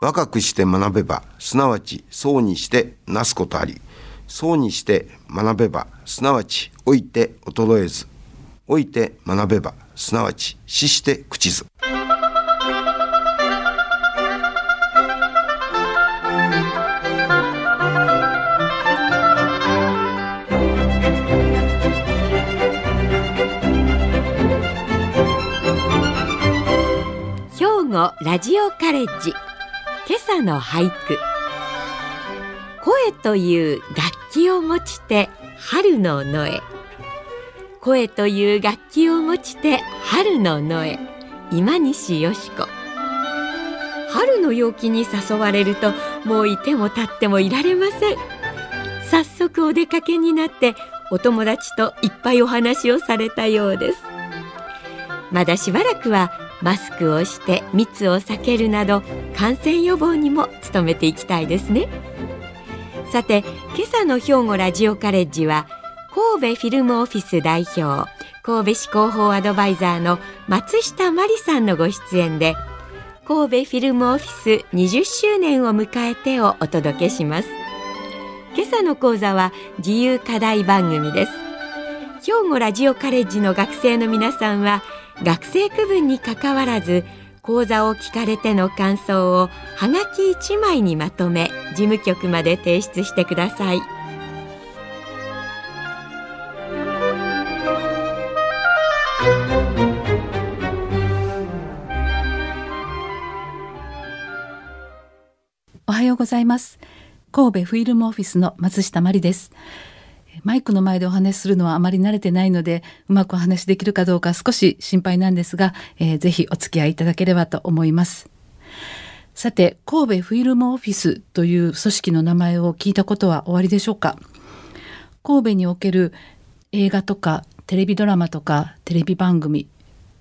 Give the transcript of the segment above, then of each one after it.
若くして学べば、すなわちそうにしてなすことあり、そうにして学べば、すなわち老いて衰えず、老いて学べば、すなわち死して朽ちず。兵庫ラジオカレッジ。今朝の俳句。声という楽器を持ちて春の野へ。声という楽器を持ちて春の野へ。今西よし子。春の陽気に誘われるともういても立ってもいられません。早速お出かけになってお友達といっぱいお話をされたようです。まだしばらくはマスクをして密を避けるなど感染予防にも努めていきたいですね。さて今朝の兵庫ラジオカレッジは神戸フィルムオフィス代表神戸市広報アドバイザーの松下真理さんのご出演で神戸フィルムオフィス20周年を迎えてをお届けします。今朝の講座は自由課題番組です。兵庫ラジオカレッジの学生の皆さんは学生区分にかかわらず講座を聞かれての感想をはがき1枚にまとめ事務局まで提出してください。おはようございます。神戸フィルムオフィスの松下真理です。マイクの前でお話しするのはあまり慣れてないのでうまくお話しできるかどうか少し心配なんですが、えー、ぜひお付き合いいただければと思います。さて神戸フィルムオフィスという組織の名前を聞いたことはおありでしょうか？神戸における映画とかテレビドラマとかテレビ番組、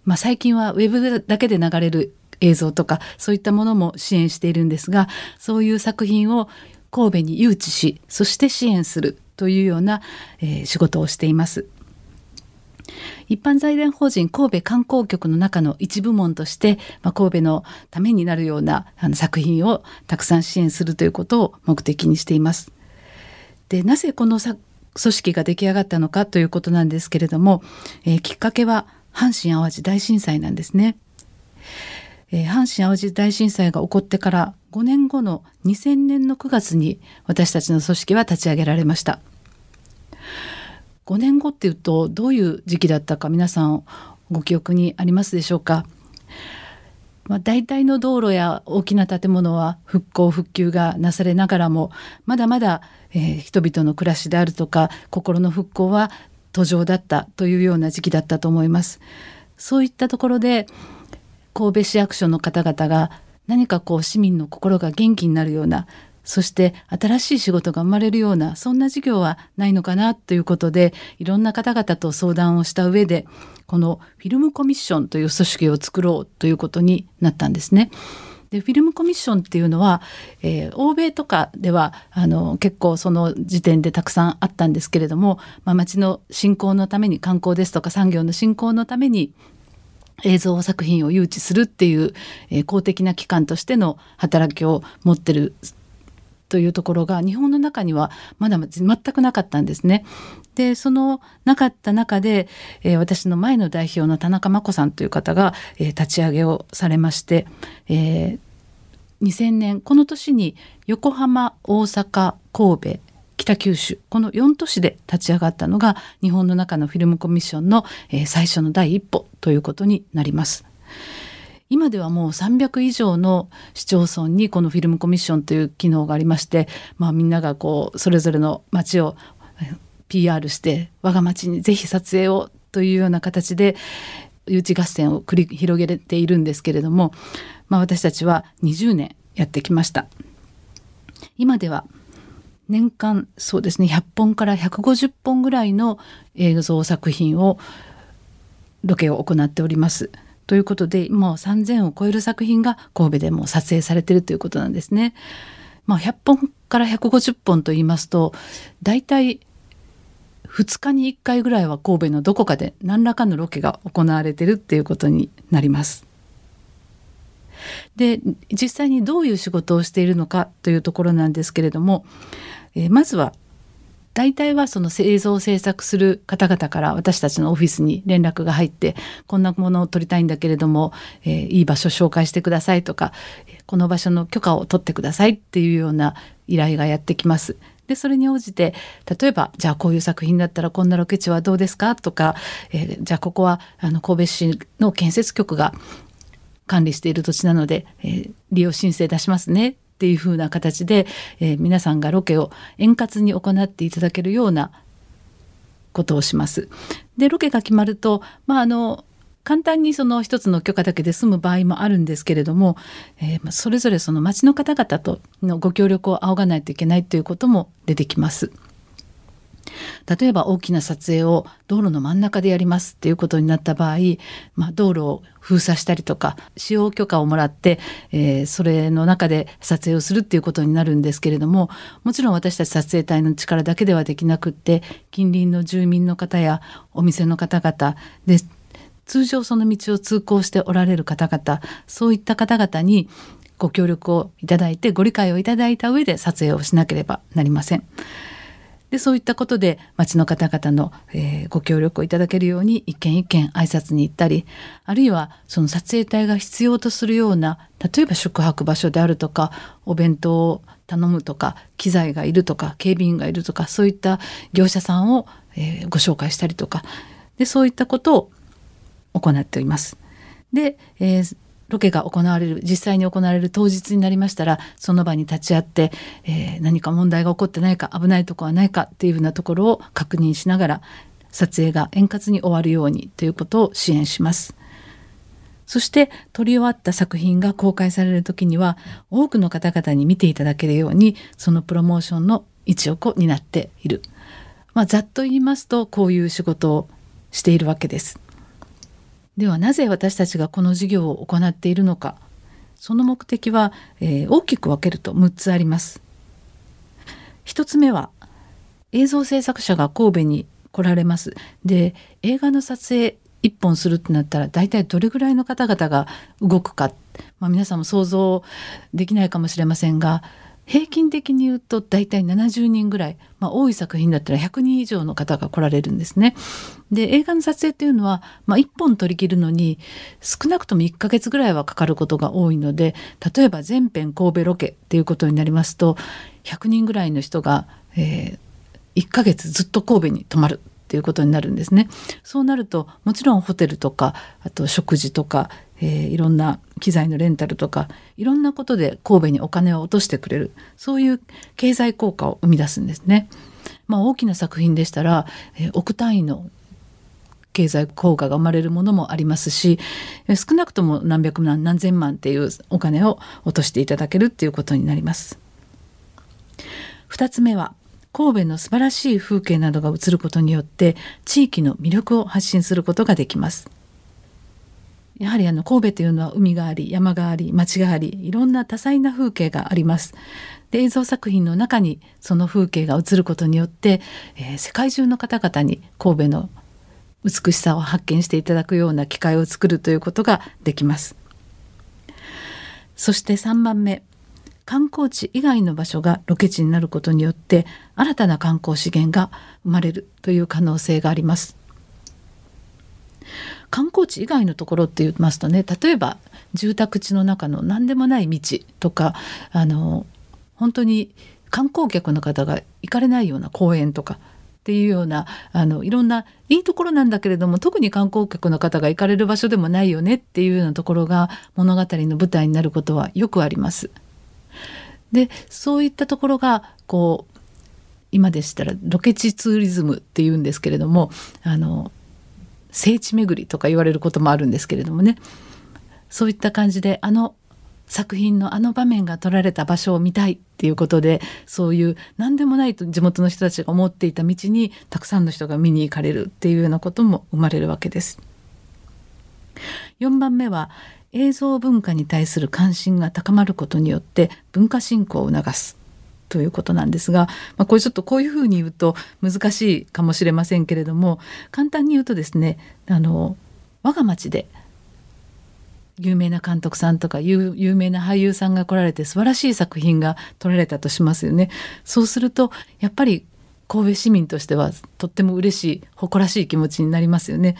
まあ、最近はウェブだけで流れる映像とかそういったものも支援しているんですがそういう作品を神戸に誘致しそして支援する。というような、えー、仕事をしています。一般財団法人神戸観光局の中の一部門として、まあ、神戸のためになるようなあの作品をたくさん支援するということを目的にしています。でなぜこの組織が出来上がったのかということなんですけれども、えー、きっかけは阪神・淡路大震災なんですね。えー、阪神・淡路大震災が起こってから5年後の2000年の9月に私たちの組織は立ち上げられました。5年後っていうとどういう時期だったか皆さんご記憶にありますでしょうか、まあ、大体の道路や大きな建物は復興復旧がなされながらもまだまだ、えー、人々の暮らしであるとか心の復興は途上だったというような時期だったと思います。そういったところで神戸市役所の方々が何かこう市民の心が元気になるようなそして新しい仕事が生まれるようなそんな事業はないのかなということでいろんな方々と相談をした上でこのフィルムコミッションという組織を作ろうということになったんですね。でフィルムコミッションっていうのは、えー、欧米とかではあの結構その時点でたくさんあったんですけれども、まあ、町の振興のために観光ですとか産業の振興のために映像作品を誘致するっていう、えー、公的な機関としての働きを持ってるというところが日本の中にはまだ全くなかったんですね。でそのなかった中で、えー、私の前の代表の田中真子さんという方が、えー、立ち上げをされまして、えー、2000年この年に横浜大阪神戸北九州この4都市で立ち上がったのが日本の中のフィルムコミッションの、えー、最初の第一歩ということになります。今ではもう300以上の市町村にこのフィルムコミッションという機能がありまして、まあ、みんながこうそれぞれの街を PR して我が町にぜひ撮影をというような形で誘致合戦を繰り広げているんですけれども、まあ、私たちは20年やってきました。今では年間そうですね100本から150本ぐらいの映像作品をロケを行っております。ということでもう3,000を超える作品が神戸でも撮影されているということなんですね。まあ、100本から150本と言いますと大体2日に1回ぐらいは神戸のどこかで何らかのロケが行われているっていうことになります。で実際にどういう仕事をしているのかというところなんですけれども、えー、まずは大体はその製造制作する方々から私たちのオフィスに連絡が入ってこんなものを取りたいんだけれども、えー、いい場所紹介してくださいとかこの場所の許可を取ってくださいっていうような依頼がやってきます。でそれに応じて例えばじゃあこういう作品だったらこんなロケ地はどうですかとか、えー、じゃあここはあの神戸市の建設局が管理している土地なので、えー、利用申請出しますねっていう風な形で、えー、皆さんがロケを円滑に行っていただけるようなことをします。でロケが決まると、まあ、あの簡単にその一つの許可だけで済む場合もあるんですけれども、えー、それぞれその町の方々とのご協力を仰がないといけないということも出てきます。例えば大きな撮影を道路の真ん中でやりますっていうことになった場合、まあ、道路を封鎖したりとか使用許可をもらって、えー、それの中で撮影をするっていうことになるんですけれどももちろん私たち撮影隊の力だけではできなくって近隣の住民の方やお店の方々で通常その道を通行しておられる方々そういった方々にご協力をいただいてご理解をいただいた上で撮影をしなければなりません。でそういったことで町の方々の、えー、ご協力をいただけるように一軒一軒挨拶に行ったりあるいはその撮影隊が必要とするような例えば宿泊場所であるとかお弁当を頼むとか機材がいるとか警備員がいるとかそういった業者さんを、えー、ご紹介したりとかでそういったことを行っています。で、えーロケが行われる実際に行われる当日になりましたらその場に立ち会って、えー、何か問題が起こってないか危ないとこはないかっていうふうなところを確認しながら撮影が円滑に終わるようにということを支援します。そして撮り終わった作品が公開される時には多くの方々に見ていただけるようにそのプロモーションの一翼を担っている。まあ、ざっと言いますとこういう仕事をしているわけです。ではなぜ私たちがこの事業を行っているのかその目的は、えー、大きく分けると6つあります。1つ目は映像制作者が神戸に来られます。で映画の撮影1本するってなったら大体どれぐらいの方々が動くか、まあ、皆さんも想像できないかもしれませんが平均的に言うと大体70人ぐらい、まあ、多い作品だったら100人以上の方が来られるんですね。で映画の撮影っていうのは、まあ、1本撮り切るのに少なくとも1ヶ月ぐらいはかかることが多いので例えば全編神戸ロケっていうことになりますと100人ぐらいの人が、えー、1ヶ月ずっと神戸に泊まるっていうことになるんですね。そうなるともちろんホテルとかあと食事とか、えー、いろんな機材のレンタルとかいろんなことで神戸にお金を落としてくれるそういう経済効果を生み出すんですね。まあ、大きな作品でしたら、えー、億単位の経済効果が生まれるものもありますし少なくとも何百万何千万っていうお金を落としていただけるっていうことになります。2つ目は神戸の素晴らしい風景などが映ることによって地域の魅力を発信することができます。やはりあの神戸というのは海があり山があり町がありいろんな多彩な風景があります。で映像作品の中にその風景が映ることによって、えー、世界中の方々に神戸の美しさを発見していただくような機会を作るということができます。そして3番目観光地以外の場所がロケ地になることによって新たな観光資源が生まれるという可能性があります。観光地以外のところって言いますとね例えば住宅地の中の何でもない道とかあの本当に観光客の方が行かれないような公園とかっていうようなあのいろんないいところなんだけれども特に観光客の方が行かれる場所でもないよねっていうようなところが物語の舞台になることはよくあります。でそういったところがこう今でしたらロケ地ツーリズムっていうんですけれどもあの聖地巡りとか言われることもあるんですけれどもねそういった感じであの作品のあの場面が撮られた場所を見たいっていうことでそういう何でもないと地元の人たちが思っていた道にたくさんの人が見に行かれるっていうようなことも生まれるわけです。4番目は映像文化に対する関心が高まることによって文化振興を促すということなんですが、まあ、これちょっとこういうふうに言うと難しいかもしれませんけれども簡単に言うとですねあの我が町で有名な監督さんとか有有名な俳優さんが来られて素晴らしい作品が撮られたとしますよね。そうするとやっぱり神戸市民としてはとっても嬉しい誇らしい気持ちになりますよね。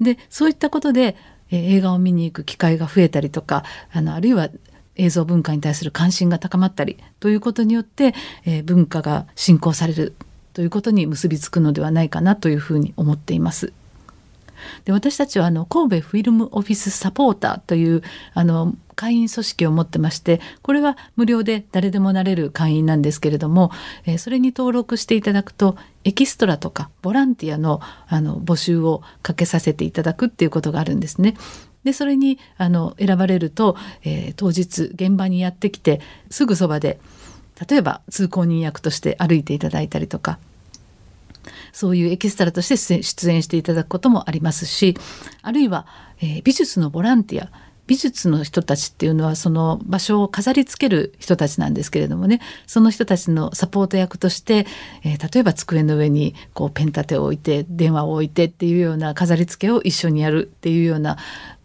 でそういったことで、えー映画を見に行く機会が増えたりとかあのあるいは映像文化に対する関心が高まったりということによって、えー文化が振興されるということに結びつくのではないかなというふうに思っています。で私たちはあの神戸フィルムオフィスサポーターというあの会員組織を持ってましてこれは無料で誰でもなれる会員なんですけれども、えーそれに登録していただくとエキストラとかボランティアのあの募集をかけさせていただくっていうことがあるんですね。でそれにあの選ばれると、えー当日現場にやってきてすぐそばで例えば通行人役として歩いていただいたりとかそういうエキストラとして出演していただくこともありますしあるいは、えー美術のボランティア美術の人たちっていうのはその場所を飾り付ける人たちなんですけれどもねその人たちのサポート役として、えー例えば机の上にこうペン立てを置いて電話を置いてっていうような飾り付けを一緒にやるっていうような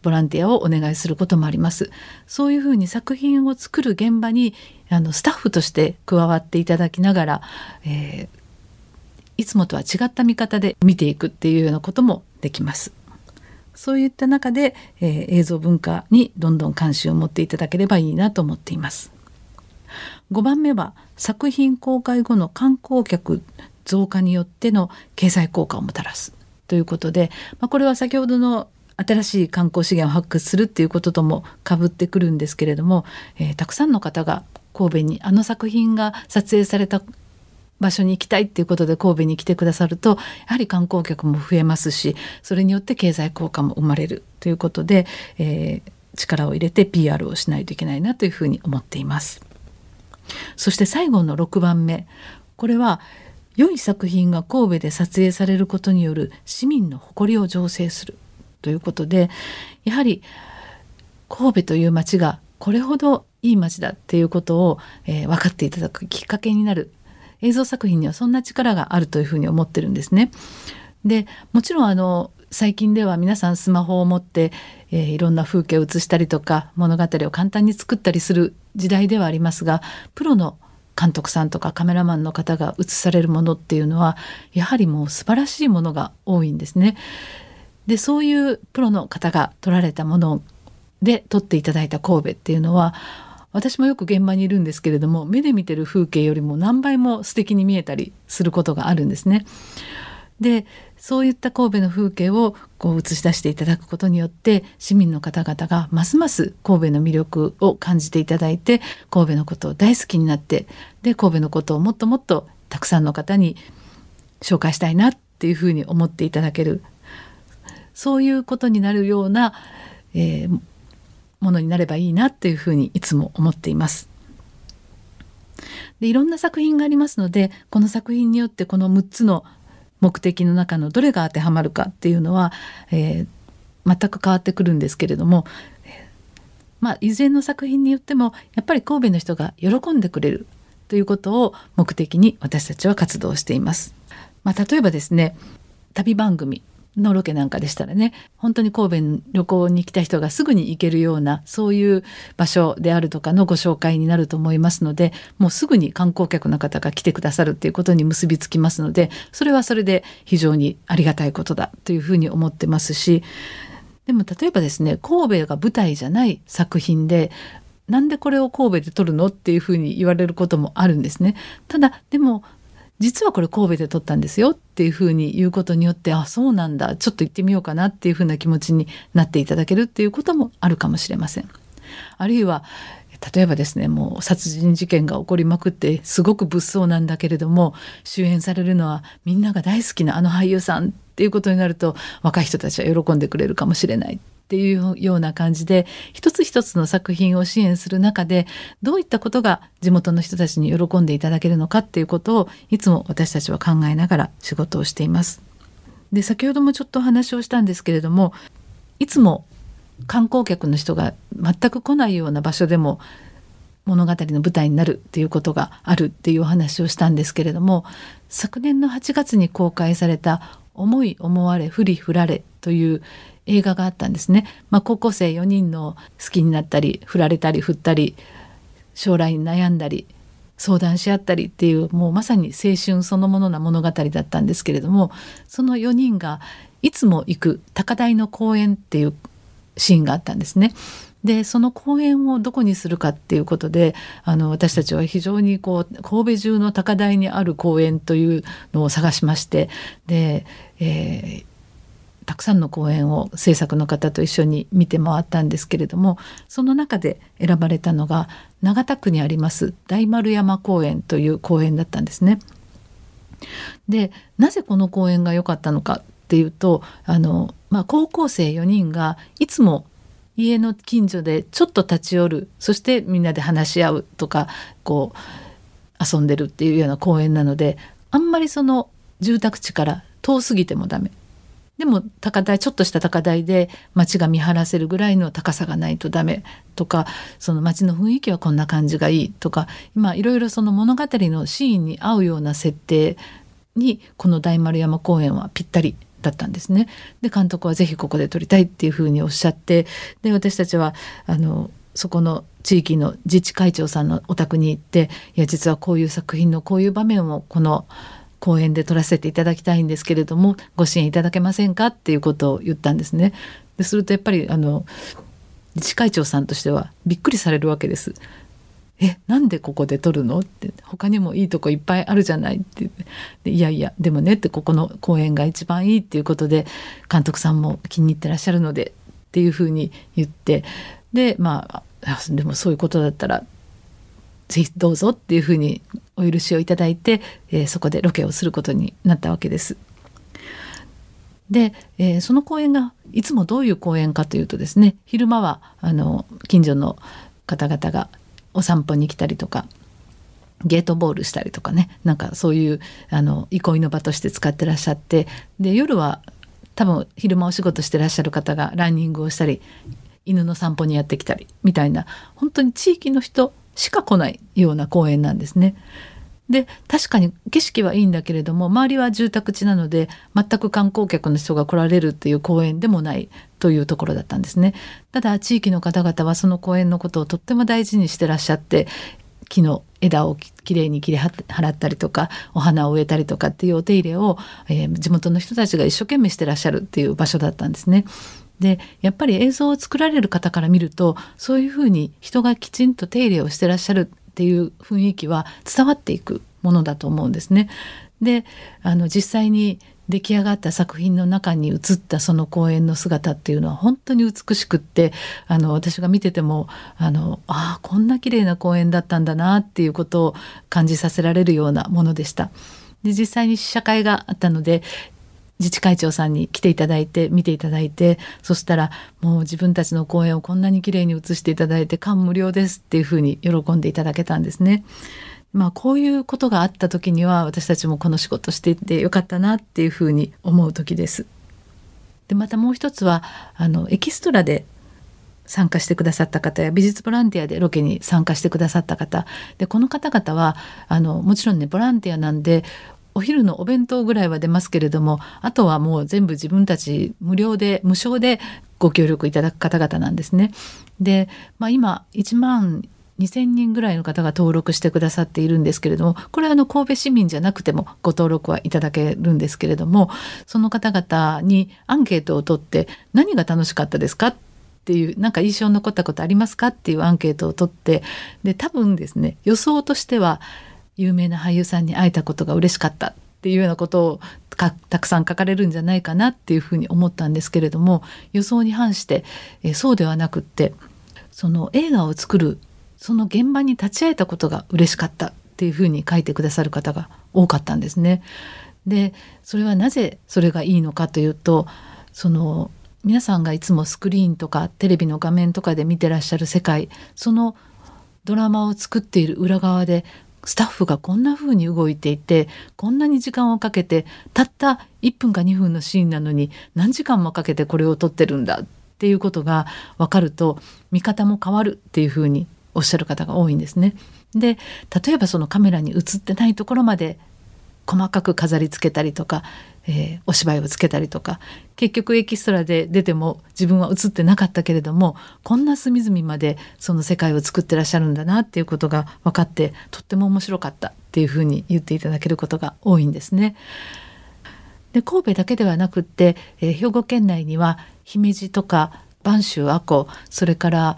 ボランティアをお願いすることもあります。そういうふうに作品を作る現場にあのスタッフとして加わっていただきながら、えーいつもとは違った見方で見ていくっていうようなこともできます。そういった中で、えー映像文化にどんどん関心を持っていただければいいなと思っています。5番目は作品公開後の観光客増加によっての経済効果をもたらすということで、まあ、これは先ほどの新しい観光資源を発掘するっていうことともかぶってくるんですけれども、えーたくさんの方が神戸にあの作品が撮影された場所に行きたいっていうことで神戸に来てくださるとやはり観光客も増えますしそれによって経済効果も生まれるということで、えー力を入れて PR をしないといけないなというふうに思っています。そして最後の6番目これは良い作品が神戸で撮影されることによる市民の誇りを醸成するということでやはり神戸という街がこれほどいい街だっていうことを、えー分かっていただくきっかけになる映像作品にはそんな力があるというふうに思ってるんですね。でもちろんあの最近では皆さんスマホを持って、えーいろんな風景を映したりとか物語を簡単に作ったりする時代ではありますがプロの監督さんとかカメラマンの方が映されるものっていうのはやはりもう素晴らしいものが多いんですね。でそういうプロの方が撮られたもので撮っていただいた神戸っていうのは私もよく現場にいるんですけれども目で見てる風景よりも何倍も素敵に見えたりすることがあるんですね。でそういった神戸の風景をこう映し出していただくことによって市民の方々がますます神戸の魅力を感じていただいて神戸のことを大好きになってで神戸のことをもっともっとたくさんの方に紹介したいなっていうふうに思っていただけるそういうことになるような、えーものになればいいなっていうふうにいつも思っています。でいろんな作品がありますのでこの作品によってこの6つの目的の中のどれが当てはまるかっていうのは、えー全く変わってくるんですけれども、まあいずれの作品によってもやっぱり神戸の人が喜んでくれるということを目的に私たちは活動しています。まあ、例えばですね旅番組のロケなんかでしたらね本当に神戸に旅行に来た人がすぐに行けるようなそういう場所であるとかのご紹介になると思いますのでもうすぐに観光客の方が来てくださるっていうことに結びつきますのでそれはそれで非常にありがたいことだというふうに思ってますしでも例えばですね神戸が舞台じゃない作品でなんでこれを神戸で撮るのっていうふうに言われることもあるんですね。ただでも実はこれ神戸で撮ったんですよっていうふうに言うことによってあそうなんだちょっと行ってみようかなっていうふうな気持ちになっていただけるっていうこともあるかもしれません。あるいは例えばですねもう殺人事件が起こりまくってすごく物騒なんだけれども主演されるのはみんなが大好きなあの俳優さんっていうことになると若い人たちは喜んでくれるかもしれないっていうような感じで一つ一つの作品を支援する中でどういったことが地元の人たちに喜んでいただけるのかっていうことをいつも私たちは考えながら仕事をしています。で先ほどもちょっとお話をしたんですけれどもいつも観光客の人が全く来ないような場所でも物語の舞台になるっていうことがあるっていうお話をしたんですけれども昨年の8月に公開された思い思われふりふられという映画があったんですね。まあ、高校生4人の好きになったり振られたり振ったり将来に悩んだり相談し合ったりっていうもうまさに青春そのものな物語だったんですけれどもその4人がいつも行く高台の公園っていうシーンがあったんですね。でその公園をどこにするかっていうことであの私たちは非常にこう神戸中の高台にある公園というのを探しましてで、えー、たくさんの公演を制作の方と一緒に見て回ったんですけれどもその中で選ばれたのが長田区にあります大丸山公園という公園だったんですね。でなぜこの公園が良かったのかっていうとあの、まあ、高校生4人がいつも家の近所でちょっと立ち寄るそしてみんなで話し合うとかこう遊んでるっていうような公園なのであんまりその住宅地から遠すぎてもダメでも高台ちょっとした高台で街が見晴らせるぐらいの高さがないとダメとかその街の雰囲気はこんな感じがいいとか今いろいろその物語のシーンに合うような設定にこの大丸山公園はぴったりだったんですね。で監督はぜひここで撮りたいっていうふうにおっしゃってで私たちはあのそこの地域の自治会長さんのお宅に行っていや実はこういう作品のこういう場面をこの公演で撮らせていただきたいんですけれどもご支援いただけませんかっていうことを言ったんですね。でするとやっぱりあの自治会長さんとしてはびっくりされるわけです。えなんでここで撮るのって他にもいいとこいっぱいあるじゃないってでいやいやでもねってここの公園が一番いいっていうことで監督さんも気に入ってらっしゃるのでっていうふうに言ってでまあでもそういうことだったらぜひどうぞっていうふうにお許しをいただいて、えー、そこでロケをすることになったわけです。で、えー、その公園がいつもどういう公園かというとですね昼間はあの近所の方々がお散歩に来たりとかゲートボールしたりとかねなんかそういうあの憩いの場として使ってらっしゃってで夜は多分昼間お仕事してらっしゃる方がランニングをしたり犬の散歩にやってきたりみたいな本当に地域の人しか来ないような公園なんですね。で確かに景色はいいんだけれども周りは住宅地なので全く観光客の人が来られるっていう公園でもないというところだったんですね。ただ地域の方々はその公園のことをとっても大事にしてらっしゃって木の枝をきれいに切り払ったりとかお花を植えたりとかっていうお手入れを、えー、地元の人たちが一生懸命してらっしゃるっていう場所だったんですね。でやっぱり映像を作られる方から見るとそういうふうに人がきちんと手入れをしてらっしゃるっていう雰囲気は伝わっていくものだと思うんですね。であの実際に出来上がった作品の中に映ったその公演の姿っていうのは本当に美しくってあの私が見ててもあのあこんな綺麗な公演だったんだなっていうことを感じさせられるようなものでした。で実際に試写会があったので自治会長さんに来ていただいて見ていただいてそしたらもう自分たちの公演をこんなに綺麗に映していただいて感無量ですっていうふうに喜んでいただけたんですね。まあこういうことがあった時には私たちもこの仕事していてよかったなっていうふうに思う時です。でまたもう一つはあのエキストラで参加してくださった方や美術ボランティアでロケに参加してくださった方でこの方々はあのもちろんねボランティアなんでお昼のお弁当ぐらいは出ますけれどもあとはもう全部自分たち無料で無償でご協力いただく方々なんですね。で、まあ、今1万2,000人ぐらいの方が登録してくださっているんですけれどもこれはの神戸市民じゃなくてもご登録はいただけるんですけれどもその方々にアンケートを取って何が楽しかったですかっていうなんか印象に残ったことありますかっていうアンケートを取ってで多分ですね予想としては有名な俳優さんに会えたことが嬉しかったっていうようなことをたくさん書かれるんじゃないかなっていうふうに思ったんですけれども予想に反して、えそうではなくってその映画を作るその現場に立ち会えたことが嬉しかったっていうふうに書いてくださる方が多かったんですね。でそれはなぜそれがいいのかというとその皆さんがいつもスクリーンとかテレビの画面とかで見てらっしゃる世界そのドラマを作っている裏側でスタッフがこんな風に動いていてこんなに時間をかけてたった1分か2分のシーンなのに何時間もかけてこれを撮ってるんだっていうことが分かると見方も変わるっていう風におっしゃる方が多いんですね。で例えばそのカメラに映ってないところまで細かく飾り付けたりとかえー、お芝居をつけたりとか結局エキストラで出ても自分は映ってなかったけれどもこんな隅々までその世界を作ってらっしゃるんだなっていうことが分かってとっても面白かったっていうふうに言っていただけることが多いんですね。で神戸だけではなくって、えー、兵庫県内には姫路とか播州阿古それから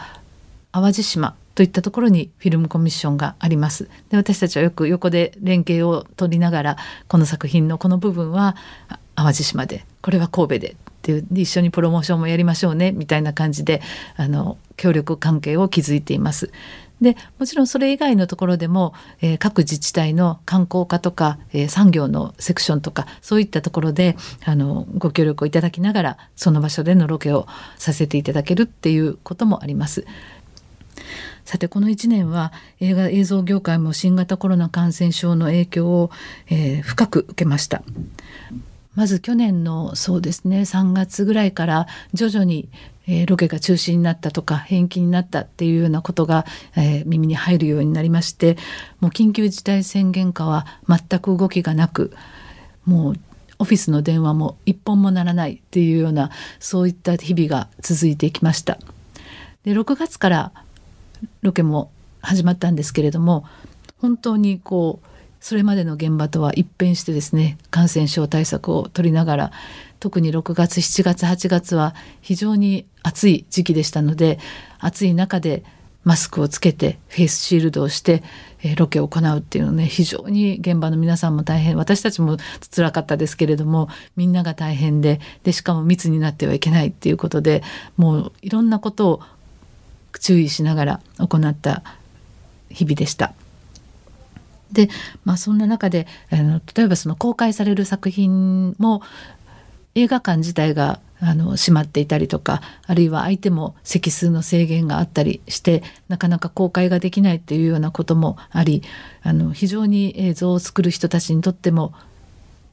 淡路島といったところにフィルムコミッションがあります。で私たちはよく横で連携を取りながらこの作品のこの部分は淡路島でこれは神戸でっていう一緒にプロモーションもやりましょうねみたいな感じであの協力関係を築いています。でもちろんそれ以外のところでも、えー、各自治体の観光課とか、えー、産業のセクションとかそういったところであのご協力をいただきながらその場所でのロケをさせていただけるっていうこともあります。さてこの1年は映画映像業界も新型コロナ感染症の影響を、えー、深く受けました。まず去年のそうですね3月ぐらいから徐々に、えー、ロケが中止になったとか延期になったっていうようなことが、えー、耳に入るようになりましてもう緊急事態宣言下は全く動きがなくもうオフィスの電話も一本もならないっていうようなそういった日々が続いていきました。で6月からロケも始まったんですけれども本当にこうそれまでの現場とは一変してですね感染症対策を取りながら特に6月7月8月は非常に暑い時期でしたので暑い中でマスクをつけてフェイスシールドをして、えー、ロケを行うっていうのね非常に現場の皆さんも大変私たちも辛かったですけれどもみんなが大変ででしかも密になってはいけないっていうことでもういろんなことを注意しながら行った日々でした。で、まあ、そんな中であの例えばその公開される作品も映画館自体があの閉まっていたりとかあるいは相手も席数の制限があったりしてなかなか公開ができないっていうようなこともありあの非常に映像を作る人たちにとっても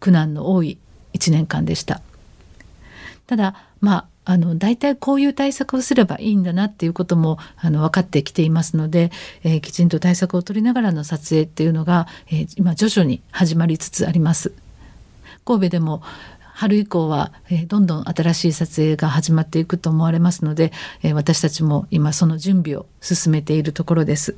苦難の多い1年間でした。ただまああの大体こういう対策をすればいいんだなっていうこともあの分かってきていますので、えー、きちんと対策を取りながらの撮影っていうのが、えー、今徐々に始まりつつあります。神戸でも春以降は、えー、どんどん新しい撮影が始まっていくと思われますので、えー、私たちも今その準備を進めているところです。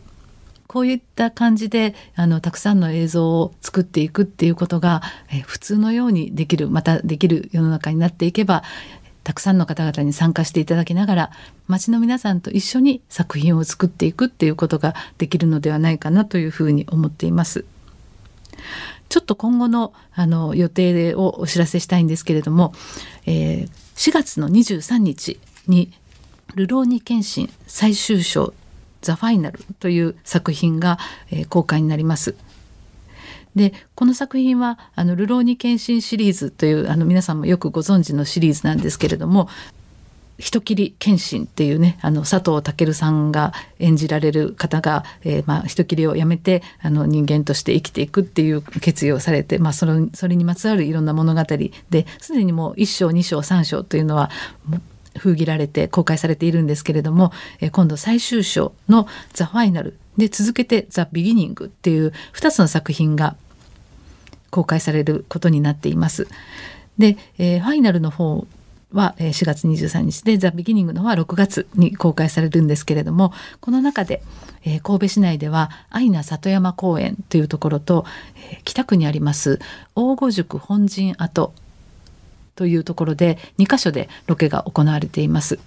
こういった感じであのたくさんの映像を作っていくっていうことが、えー、普通のようにできるまたできる世の中になっていけばたくさんの方々に参加していただきながら町の皆さんと一緒に作品を作っていくっていうことができるのではないかなというふうに思っています。ちょっと今後のあの予定をお知らせしたいんですけれども、えー、4月の23日に「ルローニケンシン最終章ザ・ファイナル」という作品が、えー、公開になります。でこの作品は「あのルローニケンシ」リーズというあの皆さんもよくご存知のシリーズなんですけれども人斬り謙信っていうねあの佐藤健さんが演じられる方が、えーまあ、人斬りをやめてあの人間として生きていくっていう決意をされて、まあ、それそれにまつわるいろんな物語ですでにもう1章2章3章というのは封切られて公開されているんですけれども、えー、今度最終章の「ザ・ファイナル」で続けて「ザ・ビギニング」っていう2つの作品が公開されることになっています。で、えー、ファイナルの方は4月23日で「ザ・ビギニングの方は6月に公開されるんですけれどもこの中で、えー、神戸市内では愛名里山公園というところと、えー、北区にあります大御宿本陣跡というところで2カ所でロケが行われています。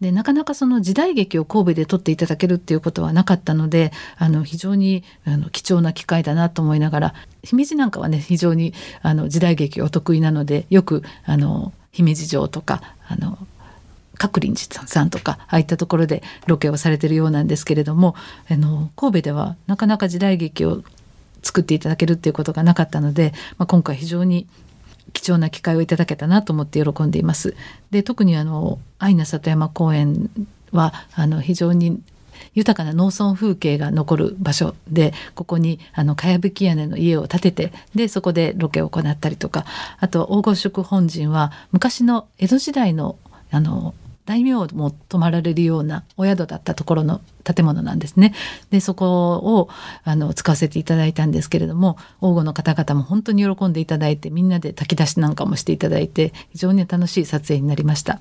でなかなかその時代劇を神戸で撮っていただけるっていうことはなかったのであの非常にあの貴重な機会だなと思いながら姫路なんかはね非常にあの時代劇お得意なのでよくあの姫路城とかあの角林寺さんとかああいったところでロケをされてるようなんですけれどもあの神戸ではなかなか時代劇を作っていただけるっていうことがなかったので、まあ、今回非常に貴重な機会をいただけたなと思って喜んでいます。で特にあの愛名里山公園はあの非常に豊かな農村風景が残る場所でここにあのかやぶき屋根の家を建ててでそこでロケを行ったりとかあと大御宿本陣は昔の江戸時代のあの大名も泊まられるようなお宿だったところの建物なんですね。でそこをあの使わせていただいたんですけれども王吾の方々も本当に喜んでいただいてみんなで炊き出しなんかもしていただいて非常に楽しい撮影になりました。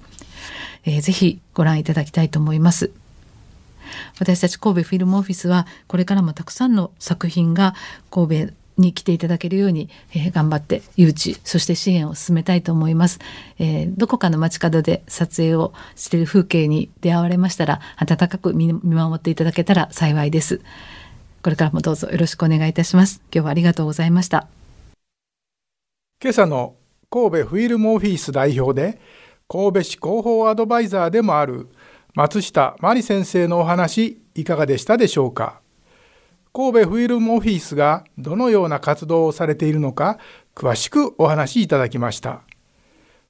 えー、ぜひご覧いただきたいと思います。私たち神戸フィルムオフィスはこれからもたくさんの作品が神戸に来ていただけるように、えー、頑張って誘致そして支援を進めたいと思います、えー、どこかの街角で撮影をしている風景に出会われましたら温かく見守っていただけたら幸いです。これからもどうぞよろしくお願いいたします。今日はありがとうございました。今朝の神戸フィルムオフィス代表で神戸市広報アドバイザーでもある松下真理先生のお話いかがでしたでしょうか？神戸フィルムオフィスがどのような活動をされているのか詳しくお話しいただきました。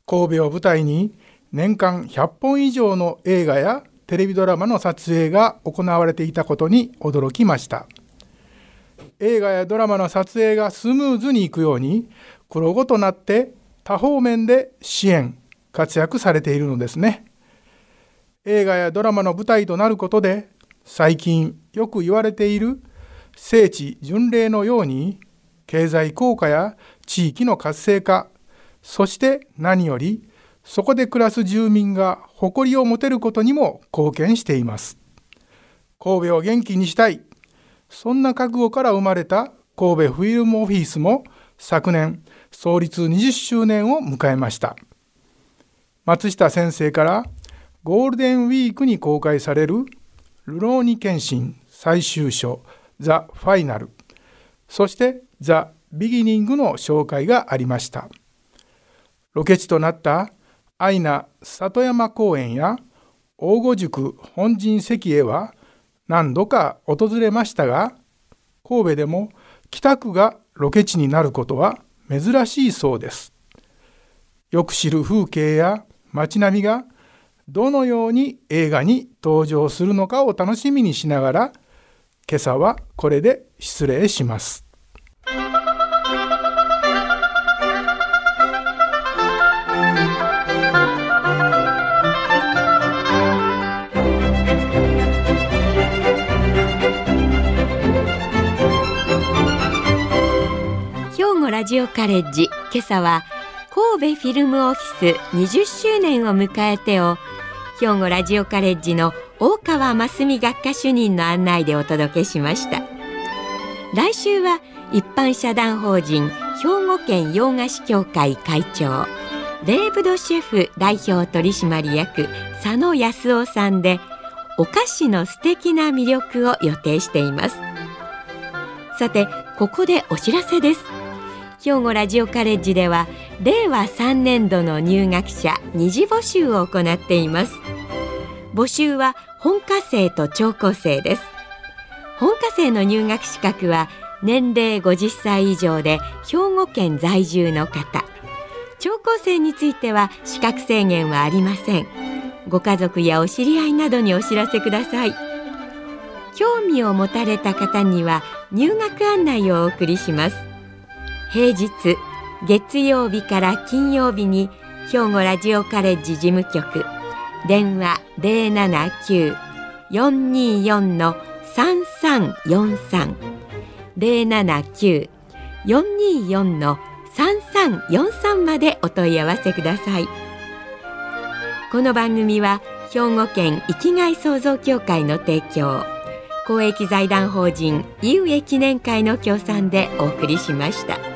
神戸を舞台に年間100本以上の映画やテレビドラマの撮影が行われていたことに驚きました。映画やドラマの撮影がスムーズにいくように黒子となって多方面で支援活躍されているのですね。映画やドラマの舞台となることで最近よく言われている聖地巡礼のように経済効果や地域の活性化そして何よりそこで暮らす住民が誇りを持てることにも貢献しています。神戸を元気にしたい。そんな覚悟から生まれた神戸フィルムオフィスも昨年創立20周年を迎えました。松下先生からゴールデンウィークに公開されるルローニケンシン最終章ザ・ファイナルそしてザ・ビギニングの紹介がありました。ロケ地となったアイナ里山公園や大御宿本陣石へは何度か訪れましたが神戸でも北区がロケ地になることは珍しいそうです。よく知る風景や街並みがどのように映画に登場するのかを楽しみにしながら今朝はこれで失礼します。兵庫ラジオカレッジ今朝は神戸フィルムオフィス20周年を迎えてを兵庫ラジオカレッジの大川真澄学科主任の案内でお届けしました。来週は一般社団法人兵庫県洋菓子協会会長レーブドシェフ代表取締役佐野康夫さんでお菓子の素敵な魅力を予定しています。さてここでお知らせです。兵庫ラジオカレッジでは令和3年度の入学者二次募集を行っています。募集は本科生と聴講生です。本科生の入学資格は年齢50歳以上で兵庫県在住の方。聴講生については資格制限はありません。ご家族やお知り合いなどにお知らせください。興味を持たれた方には入学案内をお送りします。平日月曜日から金曜日に兵庫ラジオカレッジ事務局。電話079-424-3343 079-424-3343までお問い合わせください。この番組は兵庫県生きがい創造協会の提供。公益財団法人井上記念会の協賛でお送りしました。